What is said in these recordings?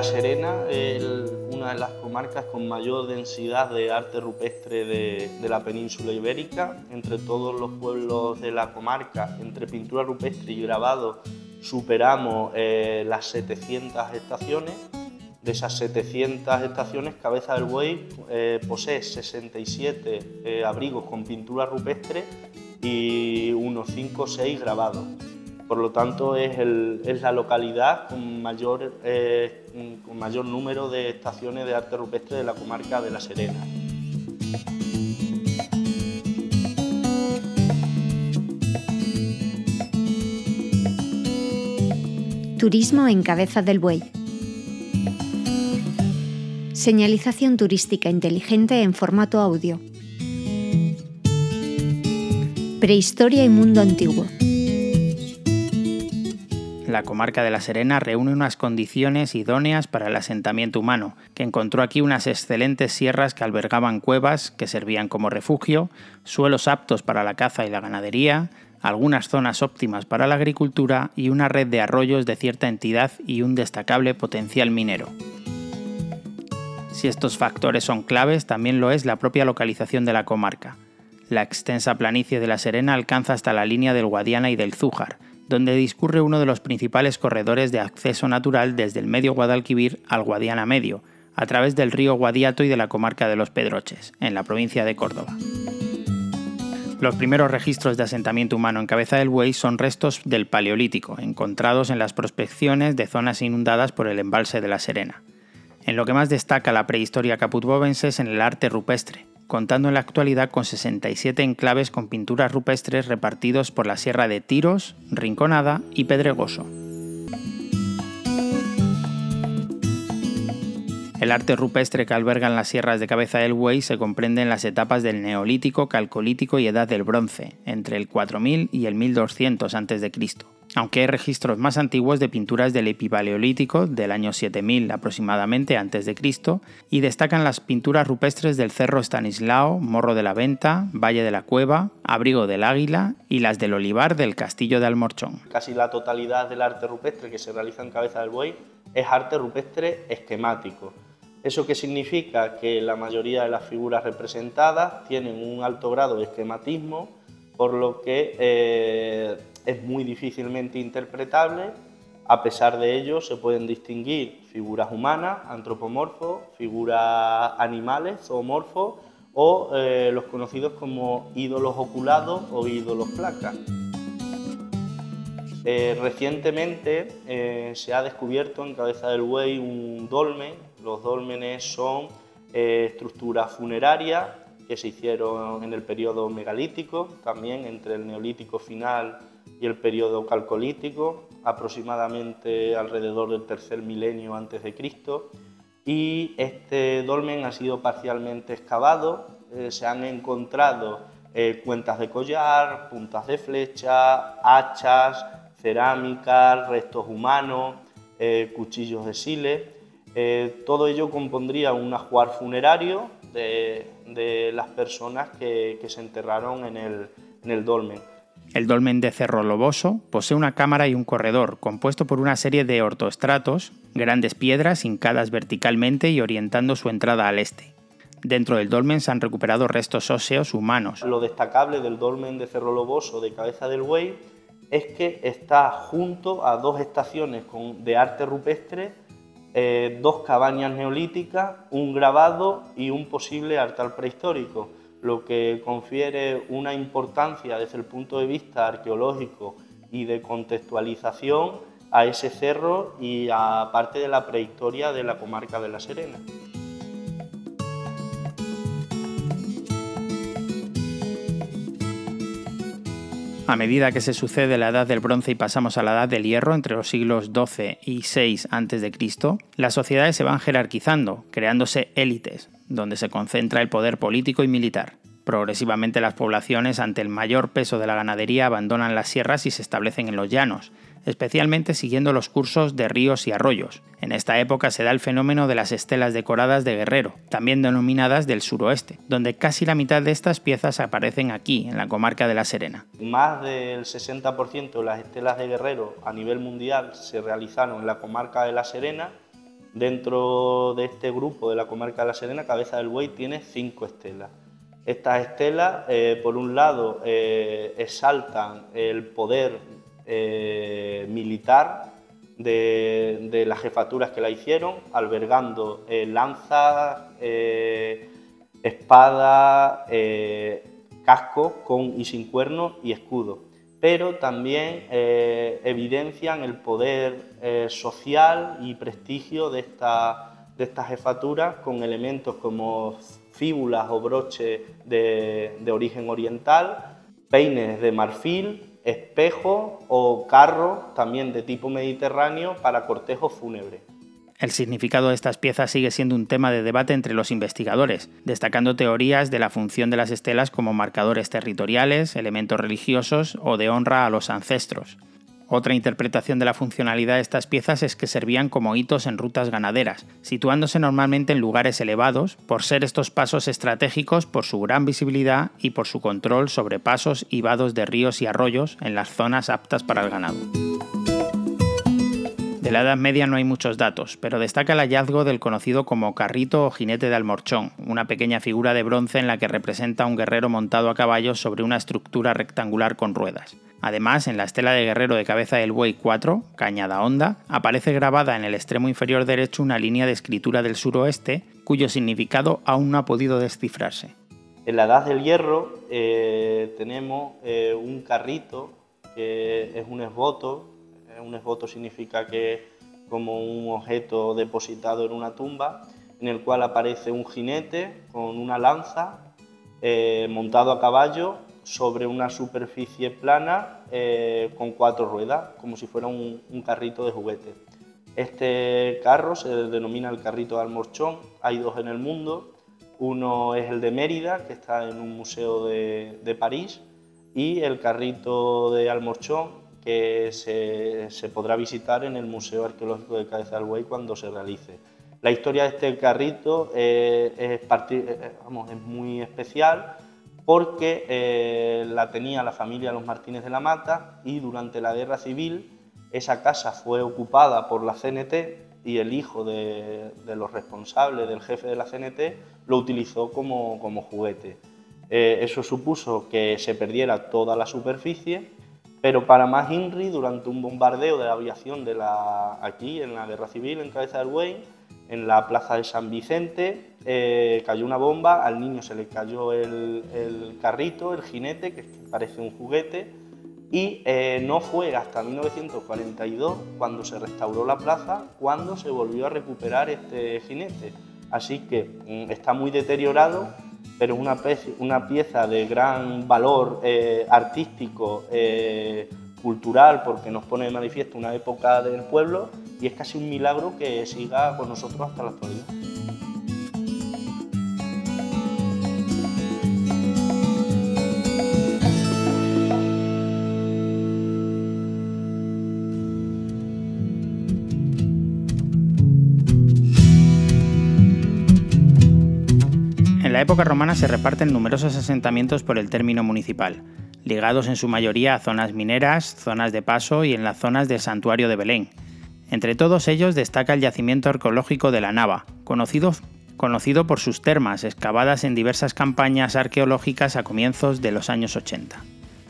La Serena es una de las comarcas con mayor densidad de arte rupestre de, la península ibérica. Entre todos los pueblos de la comarca, entre pintura rupestre y grabado, superamos eh, las 700 estaciones. De esas 700 estaciones, Cabeza del Buey eh, posee 67 eh, abrigos con pintura rupestre y unos 5 o 6 grabados. Por lo tanto, es, la localidad con mayor, eh, con mayor número de estaciones de arte rupestre de la comarca de La Serena. Turismo en Cabeza del Buey. Señalización turística inteligente en formato audio. Prehistoria y mundo antiguo la comarca de La Serena reúne unas condiciones idóneas para el asentamiento humano, que encontró aquí unas excelentes sierras que albergaban cuevas que servían como refugio, suelos aptos para la caza y la ganadería, algunas zonas óptimas para la agricultura y una red de arroyos de cierta entidad y un destacable potencial minero. Si estos factores son claves, también lo es la propia localización de la comarca. La extensa planicie de La Serena alcanza hasta la línea del Guadiana y del Zújar, donde discurre uno de los principales corredores de acceso natural desde el medio Guadalquivir al Guadiana Medio, a través del río Guadiato y de la comarca de los Pedroches, en la provincia de Córdoba. Los primeros registros de asentamiento humano en Cabeza del Buey son restos del Paleolítico, encontrados en las prospecciones de zonas inundadas por el embalse de la Serena. En lo que más destaca la prehistoria caputbovense es en el arte rupestre, contando en la actualidad con 67 enclaves con pinturas rupestres repartidos por la sierra de Tiros, Rinconada y Pedregoso. El arte rupestre que albergan las sierras de Cabeza del Buey se comprende en las etapas del Neolítico, Calcolítico y Edad del Bronce, entre el 4000 y el 1200 a.C aunque hay registros más antiguos de pinturas del epipaleolítico del año 7000 aproximadamente antes de Cristo y destacan las pinturas rupestres del Cerro Stanislao, Morro de la Venta, Valle de la Cueva, Abrigo del Águila y las del Olivar del Castillo de Almorchón. Casi la totalidad del arte rupestre que se realiza en Cabeza del Buey es arte rupestre esquemático. ¿Eso qué significa? Que la mayoría de las figuras representadas tienen un alto grado de esquematismo, por lo que eh, es muy difícilmente interpretable. A pesar de ello, se pueden distinguir figuras humanas, antropomorfos, figuras animales, zoomorfos, o eh, los conocidos como ídolos oculados o ídolos placas. Eh, recientemente eh, se ha descubierto en Cabeza del Buey un dolmen. Los dolmenes son estructuras funerarias que se hicieron en el periodo megalítico, también entre el neolítico final y el periodo calcolítico, aproximadamente alrededor del tercer milenio antes de Cristo. Y este dolmen ha sido parcialmente excavado, eh, se han encontrado eh, cuentas de collar, puntas de flecha, hachas, cerámica, restos humanos, eh, cuchillos de sile. todo ello compondría un ajuar funerario de, las personas que, se enterraron en el dolmen. El dolmen de Cerro Loboso posee una cámara y un corredor, compuesto por una serie de ortoestratos, grandes piedras hincadas verticalmente y orientando su entrada al este. Dentro del dolmen se han recuperado restos óseos humanos. Lo destacable del dolmen de Cerro Loboso de Cabeza del Buey es que está junto a dos estaciones de arte rupestre, eh, dos cabañas neolíticas, un grabado y un posible altar prehistórico lo que confiere una importancia desde el punto de vista arqueológico y de contextualización a ese cerro y a parte de la prehistoria de la comarca de La Serena. A medida que se sucede la edad del bronce y pasamos a la edad del hierro entre los siglos XII y VI a.C., las sociedades se van jerarquizando, creándose élites, donde se concentra el poder político y militar. Progresivamente las poblaciones, ante el mayor peso de la ganadería, abandonan las sierras y se establecen en los llanos, especialmente siguiendo los cursos de ríos y arroyos. En esta época se da el fenómeno de las estelas decoradas de Guerrero, también denominadas del suroeste, donde casi la mitad de estas piezas aparecen aquí, en la comarca de La Serena. Más del 60% de las estelas de Guerrero a nivel mundial se realizaron en la comarca de La Serena Dentro de este grupo de la comarca de La Serena, Cabeza del Buey tiene cinco estelas. Estas estelas, eh, por un lado, eh, exaltan el poder eh, militar de, las jefaturas que la hicieron, albergando lanzas, espadas, cascos con y sin cuernos y escudos. Pero también evidencian el poder social y prestigio de, de estas jefaturas con elementos como fíbulas o broches de, origen oriental, peines de marfil, espejos o carros también de tipo mediterráneo para cortejo fúnebre. El significado de estas piezas sigue siendo un tema de debate entre los investigadores, destacando teorías de la función de las estelas como marcadores territoriales, elementos religiosos o de honra a los ancestros. Otra interpretación de la funcionalidad de estas piezas es que servían como hitos en rutas ganaderas, situándose normalmente en lugares elevados, por ser estos pasos estratégicos por su gran visibilidad y por su control sobre pasos y vados de ríos y arroyos en las zonas aptas para el ganado. De la Edad Media no hay muchos datos, pero destaca el hallazgo del conocido como carrito o jinete de almorchón, una pequeña figura de bronce en la que representa a un guerrero montado a caballo sobre una estructura rectangular con ruedas. Además, en la estela de guerrero de cabeza del buey 4, Cañada Honda, aparece grabada en el extremo inferior derecho una línea de escritura del suroeste, cuyo significado aún no ha podido descifrarse. En la Edad del Hierro eh, tenemos eh, un carrito que es un esboto un esboto significa que es como un objeto depositado en una tumba, en el cual aparece un jinete con una lanza eh, montado a caballo sobre una superficie plana eh, con cuatro ruedas, como si fuera un, carrito de juguete. Este carro se denomina el carrito de Almorchón, hay dos en el mundo, uno es el de Mérida, que está en un museo de, de París, y el carrito de Almorchón que se, podrá visitar en el Museo Arqueológico de Cabeza del Buey cuando se realice. La historia de este carrito eh, eh, es, muy especial porque eh, la tenía la familia Los Martínez de la Mata y durante la Guerra Civil esa casa fue ocupada por la CNT y el hijo de, los responsables del jefe de la CNT lo utilizó como, como juguete. eso supuso que se perdiera toda la superficie pero para más INRI, durante un bombardeo de la aviación de la, aquí, en la Guerra Civil, en Cabeza del Buey, en la plaza de San Vicente, eh, cayó una bomba, al niño se le cayó el, carrito, el jinete, que parece un juguete, y eh, no fue hasta 1942, cuando se restauró la plaza, cuando se volvió a recuperar este jinete. Así que mm, está muy deteriorado pero una, una pieza de gran valor eh, artístico, cultural, porque nos pone de manifiesto una época del pueblo y es casi un milagro que siga con nosotros hasta la actualidad. La época romana se reparten numerosos asentamientos por el término municipal, ligados en su mayoría a zonas mineras, zonas de paso y en las zonas del santuario de Belén. Entre todos ellos destaca el yacimiento arqueológico de la Nava, conocido, conocido por sus termas excavadas en diversas campañas arqueológicas a comienzos de los años 80.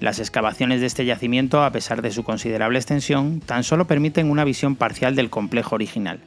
Las excavaciones de este yacimiento, a pesar de su considerable extensión, tan solo permiten una visión parcial del complejo original.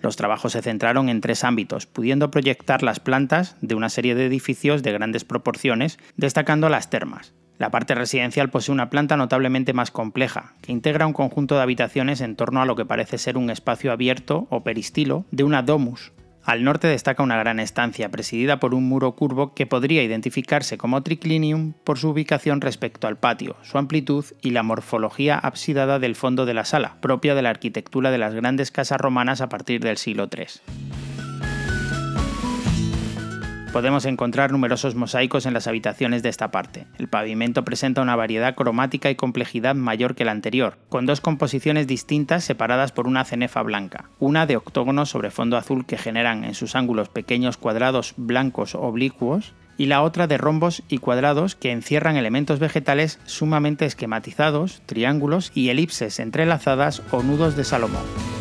Los trabajos se centraron en tres ámbitos, pudiendo proyectar las plantas de una serie de edificios de grandes proporciones, destacando las termas. La parte residencial posee una planta notablemente más compleja, que integra un conjunto de habitaciones en torno a lo que parece ser un espacio abierto o peristilo de una domus, al norte destaca una gran estancia presidida por un muro curvo que podría identificarse como triclinium por su ubicación respecto al patio, su amplitud y la morfología absidada del fondo de la sala, propia de la arquitectura de las grandes casas romanas a partir del siglo III podemos encontrar numerosos mosaicos en las habitaciones de esta parte. El pavimento presenta una variedad cromática y complejidad mayor que la anterior, con dos composiciones distintas separadas por una cenefa blanca, una de octógonos sobre fondo azul que generan en sus ángulos pequeños cuadrados blancos oblicuos, y la otra de rombos y cuadrados que encierran elementos vegetales sumamente esquematizados, triángulos y elipses entrelazadas o nudos de Salomón.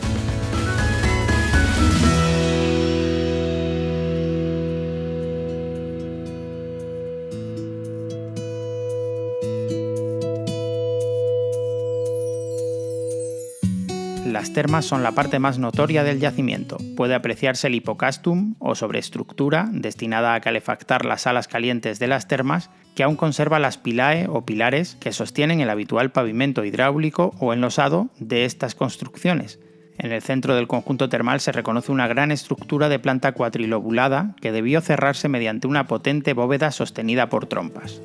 Las termas son la parte más notoria del yacimiento. Puede apreciarse el hipocastum o sobreestructura destinada a calefactar las salas calientes de las termas que aún conserva las pilae o pilares que sostienen el habitual pavimento hidráulico o enlosado de estas construcciones. En el centro del conjunto termal se reconoce una gran estructura de planta cuatrilobulada que debió cerrarse mediante una potente bóveda sostenida por trompas.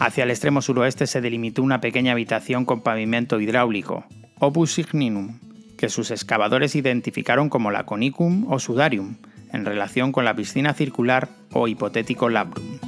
Hacia el extremo suroeste se delimitó una pequeña habitación con pavimento hidráulico, opus signinum, que sus excavadores identificaron como la conicum o sudarium, en relación con la piscina circular o hipotético labrum.